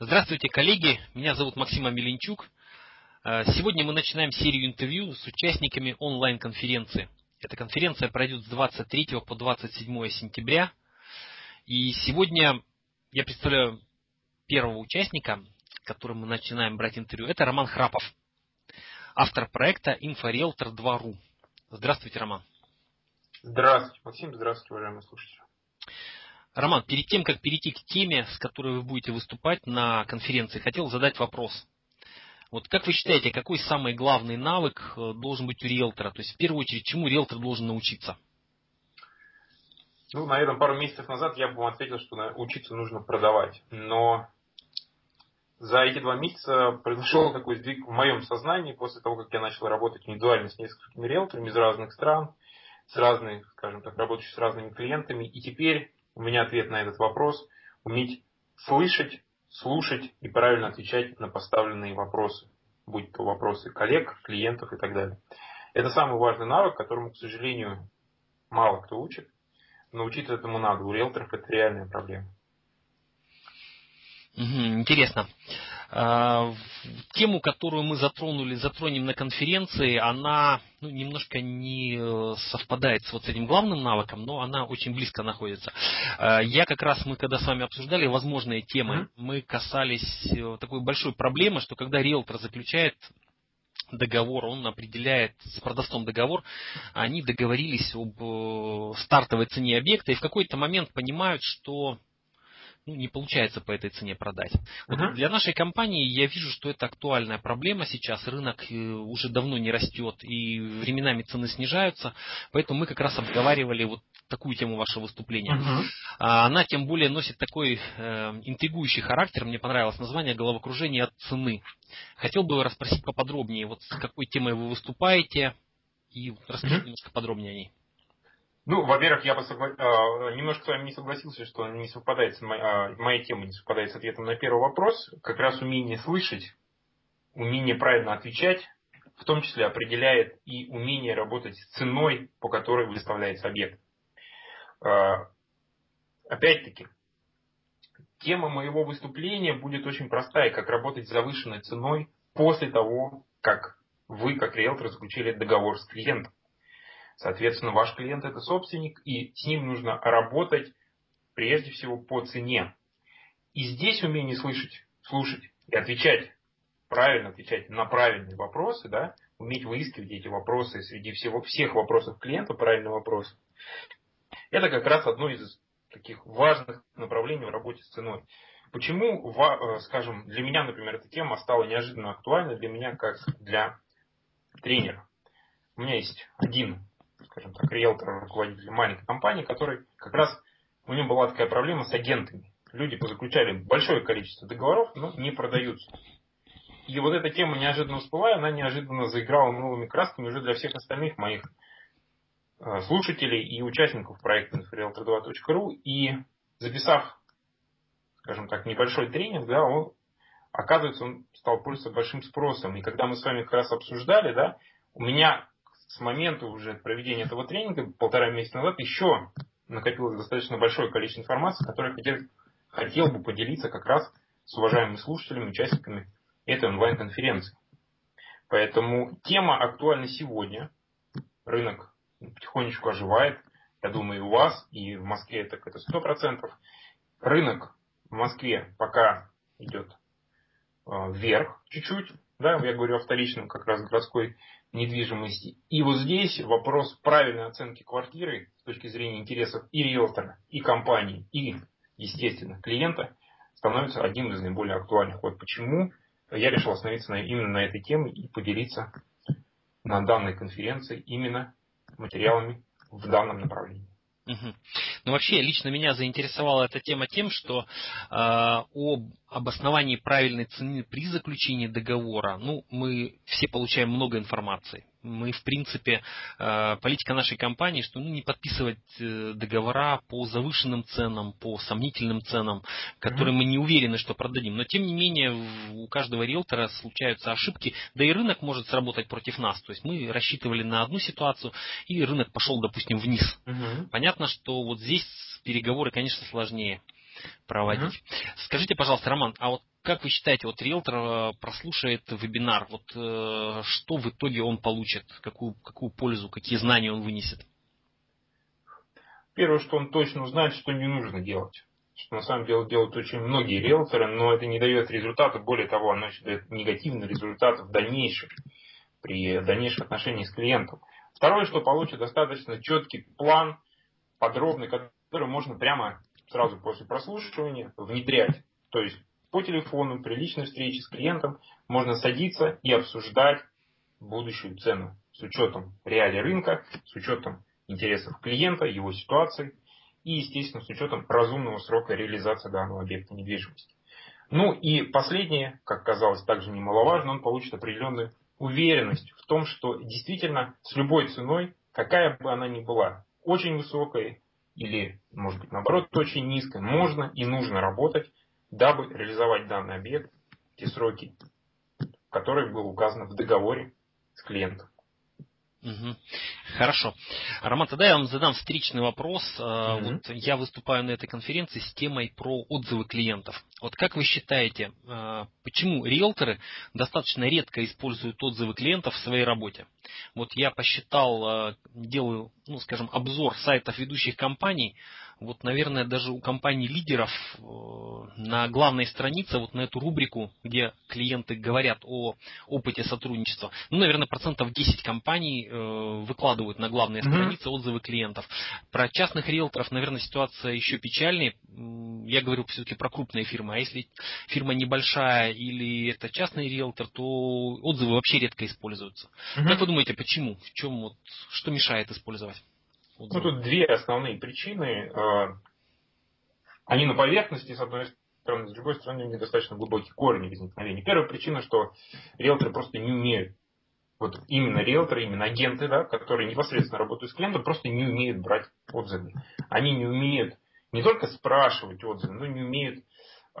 Здравствуйте, коллеги. Меня зовут Максим Амеленчук. Э, сегодня мы начинаем серию интервью с участниками онлайн-конференции. Эта конференция пройдет с 23 по 27 сентября. И сегодня я представляю первого участника, которым мы начинаем брать интервью. Это Роман Храпов, автор проекта «Инфореалтор 2.ру». Здравствуйте, Роман. Здравствуйте, Максим. Здравствуйте, уважаемые слушатели. Роман, перед тем, как перейти к теме, с которой вы будете выступать на конференции, хотел задать вопрос. Вот как вы считаете, какой самый главный навык э, должен быть у риэлтора? То есть, в первую очередь, чему риэлтор должен научиться? Ну, наверное, пару месяцев назад я бы вам ответил, что учиться нужно продавать. Но за эти два месяца произошел такой сдвиг в моем сознании после того, как я начал работать индивидуально с несколькими риэлторами из разных стран, с разных, скажем так, работающих с разными клиентами. И теперь у меня ответ на этот вопрос – уметь слышать, слушать и правильно отвечать на поставленные вопросы, будь то вопросы коллег, клиентов и так далее. Это самый важный навык, которому, к сожалению, мало кто учит. Но учиться этому надо. У риэлторов это реальная проблема. Интересно. А, тему, которую мы затронули, затронем на конференции, она ну, немножко не э, совпадает с вот этим главным навыком, но она очень близко находится. А, я как раз, мы когда с вами обсуждали возможные темы, мы касались э, такой большой проблемы, что когда риэлтор заключает договор, он определяет с продавцом договор, они договорились об э, стартовой цене объекта и в какой-то момент понимают, что ну, не получается по этой цене продать. Вот uh-huh. Для нашей компании я вижу, что это актуальная проблема сейчас. Рынок э, уже давно не растет и временами цены снижаются. Поэтому мы как раз обговаривали вот такую тему вашего выступления. Uh-huh. Она тем более носит такой э, интригующий характер. Мне понравилось название головокружение от цены. Хотел бы расспросить поподробнее, вот с какой темой вы выступаете и расскажите uh-huh. немножко подробнее о ней. Ну, во-первых, я бы согла... А, немножко с вами не согласился, что не совпадает с моей, а, моя тема не совпадает с ответом на первый вопрос. Как раз умение слышать, умение правильно отвечать, в том числе определяет и умение работать с ценой, по которой выставляется объект. А, опять-таки, тема моего выступления будет очень простая, как работать с завышенной ценой после того, как вы, как риэлтор, заключили договор с клиентом. Соответственно, ваш клиент это собственник, и с ним нужно работать прежде всего по цене. И здесь умение слышать, слушать и отвечать, правильно отвечать на правильные вопросы, да, уметь выискивать эти вопросы среди всего, всех вопросов клиента, правильный вопрос. Это как раз одно из таких важных направлений в работе с ценой. Почему, э, скажем, для меня, например, эта тема стала неожиданно актуальной, для меня как для тренера. У меня есть один скажем так, риэлтора, руководителя маленькой компании, который как раз у него была такая проблема с агентами. Люди позаключали большое количество договоров, но не продаются. И вот эта тема неожиданно всплыла, она неожиданно заиграла новыми красками уже для всех остальных моих э, слушателей и участников проекта inforealtor2.ru. И записав, скажем так, небольшой тренинг, да, он, оказывается, он стал пользоваться большим спросом. И когда мы с вами как раз обсуждали, да, у меня с момента уже проведения этого тренинга, полтора месяца назад, еще накопилось достаточно большое количество информации, которое хотел, хотел бы поделиться как раз с уважаемыми слушателями, участниками этой онлайн-конференции. Поэтому тема актуальна сегодня. Рынок потихонечку оживает. Я думаю, и у вас, и в Москве так это сто процентов. Рынок в Москве пока идет э, вверх чуть-чуть. Да, я говорю о вторичном как раз городской недвижимости. И вот здесь вопрос правильной оценки квартиры с точки зрения интересов и риэлтора, и компании, и, естественно, клиента становится одним из наиболее актуальных. Вот почему я решил остановиться на, именно на этой теме и поделиться на данной конференции именно материалами в данном направлении. Угу. Ну, вообще, лично меня заинтересовала эта тема тем, что э, об обосновании правильной цены при заключении договора, ну, мы все получаем много информации мы, в принципе, э, политика нашей компании, что ну, не подписывать э, договора по завышенным ценам, по сомнительным ценам, которые мы не уверены, что продадим. Но, тем не менее, у каждого риэлтора случаются ошибки, да и рынок может сработать против нас. То есть мы рассчитывали на одну ситуацию, и рынок пошел, допустим, вниз. Угу. Понятно, что вот здесь переговоры, конечно, сложнее проводить. Угу. Скажите, пожалуйста, Роман, а вот как вы считаете, вот риэлтор э, прослушает вебинар, вот э, что в итоге он получит, какую, какую пользу, какие знания он вынесет? Первое, что он точно узнает, что не нужно делать. Что на самом деле делают очень многие риэлторы, но это не дает результата. Более того, оно еще дает негативный результат в дальнейшем, при дальнейших отношениях с клиентом. Второе, что получит достаточно четкий план, подробный, который можно прямо сразу после прослушивания внедрять. То есть по телефону, при личной встрече с клиентом можно садиться и обсуждать будущую цену с учетом реалий рынка, с учетом интересов клиента, его ситуации и, естественно, с учетом разумного срока реализации данного объекта недвижимости. Ну и последнее, как казалось, также немаловажно, он получит определенную уверенность в том, что действительно с любой ценой, какая бы она ни была, очень высокой или, может быть, наоборот, очень низкой, можно и нужно работать, дабы реализовать данный объект те сроки, которые было указано в договоре с клиентом. Угу. Хорошо. Роман, тогда я вам задам встречный вопрос. Угу. Вот я выступаю на этой конференции с темой про отзывы клиентов. Вот как вы считаете, а, почему риэлторы достаточно редко используют отзывы клиентов в своей работе? Вот я посчитал, а, делаю, ну, скажем, обзор сайтов ведущих компаний, вот, наверное, даже у компаний-лидеров э, на главной странице, вот на эту рубрику, где клиенты говорят о опыте сотрудничества, ну, наверное, процентов 10 компаний э, выкладывают на главные mm-hmm. страницы отзывы клиентов. Про частных риэлторов, наверное, ситуация еще печальнее. Я говорю все-таки про крупные фирмы. А если фирма небольшая или это частный риэлтор, то отзывы вообще редко используются. Mm-hmm. Как вы думаете, почему? В чем вот, что мешает использовать? Ну, тут две основные причины. А, они на поверхности, с одной стороны, с другой стороны, недостаточно глубокий корень возникновения. Первая причина, что риэлторы просто не умеют вот именно риэлторы, именно агенты, да, которые непосредственно работают с клиентом, просто не умеют брать отзывы. Они не умеют не только спрашивать отзывы, но не умеют э,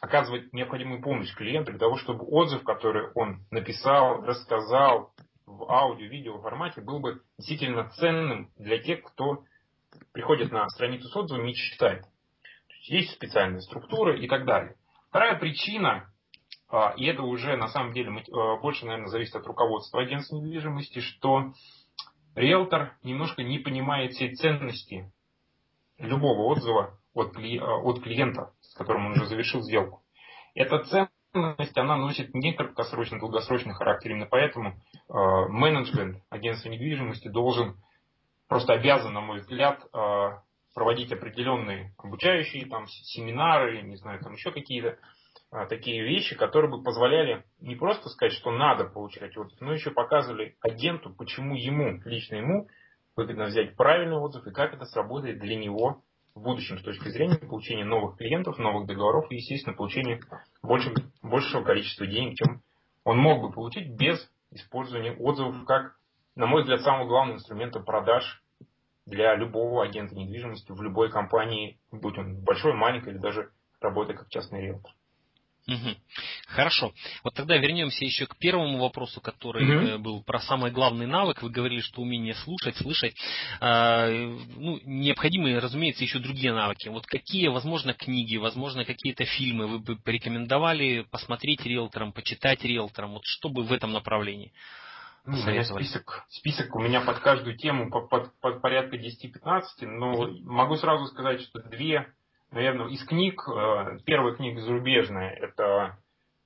оказывать необходимую помощь клиенту для того, чтобы отзыв, который он написал, рассказал, в аудио-видео формате был бы действительно ценным для тех, кто приходит на страницу с отзывами и читает. Есть специальные структуры и так далее. Вторая причина, а, и это уже на самом деле а, больше, наверное, зависит от руководства агентства недвижимости, что риэлтор немножко не понимает всей ценности любого отзыва от, от клиента, с которым он уже завершил сделку. Эта ценность она носит не краткосрочный, а долгосрочный характер. Именно поэтому э, менеджмент агентства недвижимости должен, просто обязан, на мой взгляд, э, проводить определенные обучающие там, семинары, не знаю, там еще какие-то э, такие вещи, которые бы позволяли не просто сказать, что надо получать отзыв, но еще показывали агенту, почему ему, лично ему, выгодно взять правильный отзыв и как это сработает для него в будущем с точки зрения получения новых клиентов, новых договоров и, естественно, получения больше, большего количества денег, чем он мог бы получить без использования отзывов как, на мой взгляд, самого главного инструмента продаж для любого агента недвижимости в любой компании, будь он большой, маленькой или даже работая как частный риэлтор. Угу. Хорошо. Вот тогда вернемся еще к первому вопросу, который угу. был про самый главный навык. Вы говорили, что умение слушать, слышать. Э, ну, необходимы, разумеется, еще другие навыки. Вот какие, возможно, книги, возможно, какие-то фильмы вы бы порекомендовали посмотреть риэлторам, почитать риэлторам? Вот что бы в этом направлении? Ну, у меня список, список у меня под каждую тему под, под, под порядка 10-15, но могу сразу сказать, что две наверное, из книг, э, первая книга зарубежная, это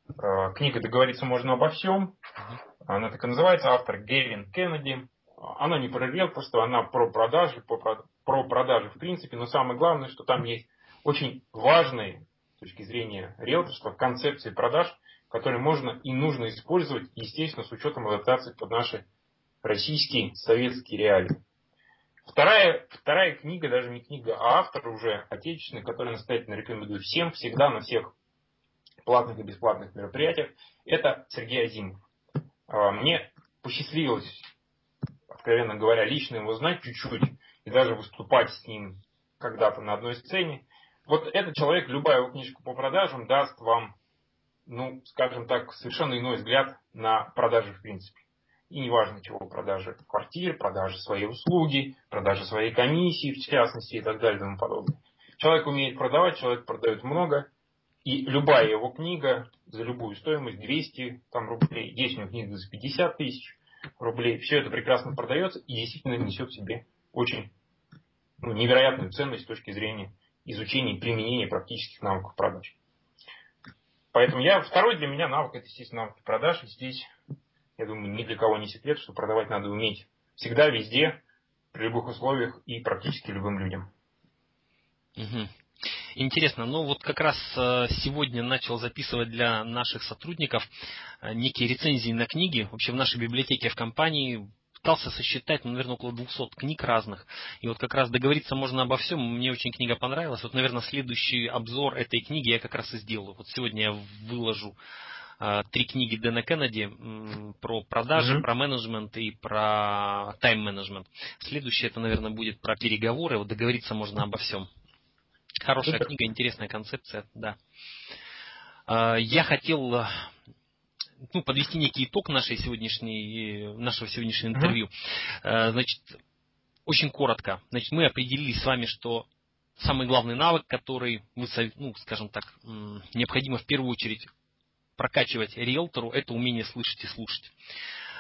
э, книга «Договориться можно обо всем». Она так и называется, автор Гевин Кеннеди. Она не про риэлторство, она про продажи, про, про продажи в принципе, но самое главное, что там есть очень важные с точки зрения риэлторства концепции продаж, которые можно и нужно использовать, естественно, с учетом адаптации под наши российские, советские реалии. Вторая, вторая книга, даже не книга, а автор уже отечественный, который настоятельно рекомендую всем, всегда на всех платных и бесплатных мероприятиях, это Сергей Азимов. А, мне посчастливилось, откровенно говоря, лично его знать чуть-чуть и даже выступать с ним когда-то на одной сцене. Вот этот человек, любая его книжка по продажам даст вам, ну, скажем так, совершенно иной взгляд на продажи в принципе. И неважно чего, продажи квартир, продажи своей услуги, продажи своей комиссии, в частности, и так далее и тому подобное. Человек умеет продавать, человек продает много, И любая его книга за любую стоимость 200 там, рублей, есть у него книга за 50 тысяч рублей, все это прекрасно продается и действительно несет в себе очень ну, невероятную ценность с точки зрения изучения и применения практических навыков продаж. Поэтому я, второй для меня навык, это, естественно, навыки продаж. И здесь, я думаю, ни для кого не секрет, что продавать надо уметь всегда, везде, при любых условиях и практически любым людям. Угу. Интересно, ну вот как раз э, сегодня начал записывать для наших сотрудников э, некие рецензии на книги. Вообще в нашей библиотеке в компании пытался сосчитать, ну, наверное, около 200 книг разных. И вот как раз договориться можно обо всем. Мне очень книга понравилась. Вот, наверное, следующий обзор этой книги я как раз и сделаю. Вот сегодня я выложу три книги Дэна Кеннеди про продажи, mm-hmm. про менеджмент и про тайм-менеджмент. Следующее это, наверное, будет про переговоры. Вот договориться можно обо всем. Хорошая Супер. книга, интересная концепция, да. Э, я хотел э, ну, подвести некий итог нашей сегодняшней, нашего сегодняшнего интервью. Mm-hmm. Значит, очень коротко. Значит, мы определили с вами, что самый главный навык, который мы, ну, скажем так, необходимо в первую очередь прокачивать риэлтору, это умение слышать и слушать.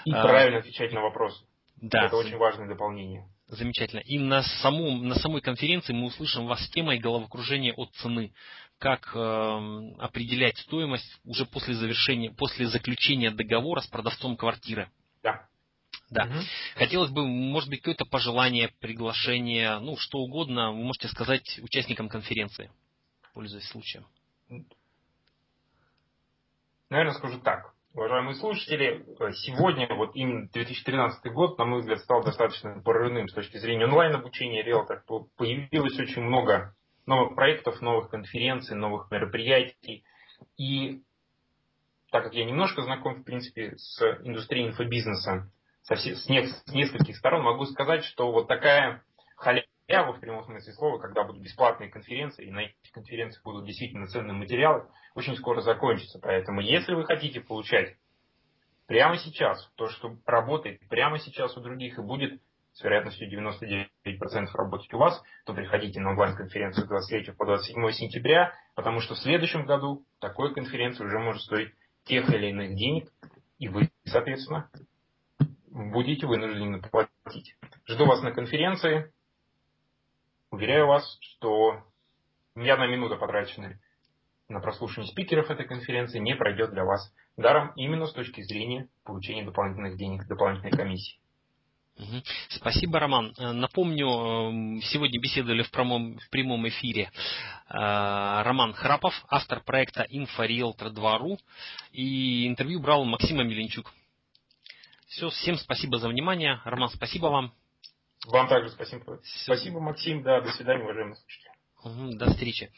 И а, правильно отвечать на вопросы. Да. Это очень важное дополнение. Замечательно. И на, самом, на самой конференции мы услышим вас с темой головокружения от цены как э, определять стоимость уже после завершения, после заключения договора с продавцом квартиры. Да. Да. Угу. Хотелось бы, может быть, какое-то пожелание, приглашение, ну, что угодно, вы можете сказать участникам конференции, пользуясь случаем. Наверное, скажу так. Уважаемые слушатели, сегодня, вот именно 2013 год, на мой взгляд, стал достаточно прорывным с точки зрения онлайн-обучения риэлторов. Появилось очень много новых проектов, новых конференций, новых мероприятий. И так как я немножко знаком, в принципе, с индустрией инфобизнеса со с, не, с нескольких сторон, могу сказать, что вот такая халява в прямом смысле слова, когда будут бесплатные конференции, и на этих конференциях будут действительно ценные материалы, очень скоро закончится. Поэтому, если вы хотите получать прямо сейчас то, что работает прямо сейчас у других и будет с вероятностью 99% работать у вас, то приходите на онлайн-конференцию с 23 по 27 сентября, потому что в следующем году такой конференции уже может стоить тех или иных денег, и вы, соответственно, будете вынуждены платить. Жду вас на конференции. Уверяю вас, что ни одна минута, потраченная на прослушивание спикеров этой конференции, не пройдет для вас даром именно с точки зрения получения дополнительных денег, дополнительной комиссии. Спасибо, Роман. Э, напомню, эм, сегодня беседовали в прямом, в прямом эфире э, Роман Храпов, автор проекта InfoRealtor2.ru, и интервью брал Максима Миленчук. Все, всем спасибо за внимание. Роман, спасибо вам. Вам также спасибо. Спасибо, Максим. Да, до свидания, уважаемые слушатели. До встречи.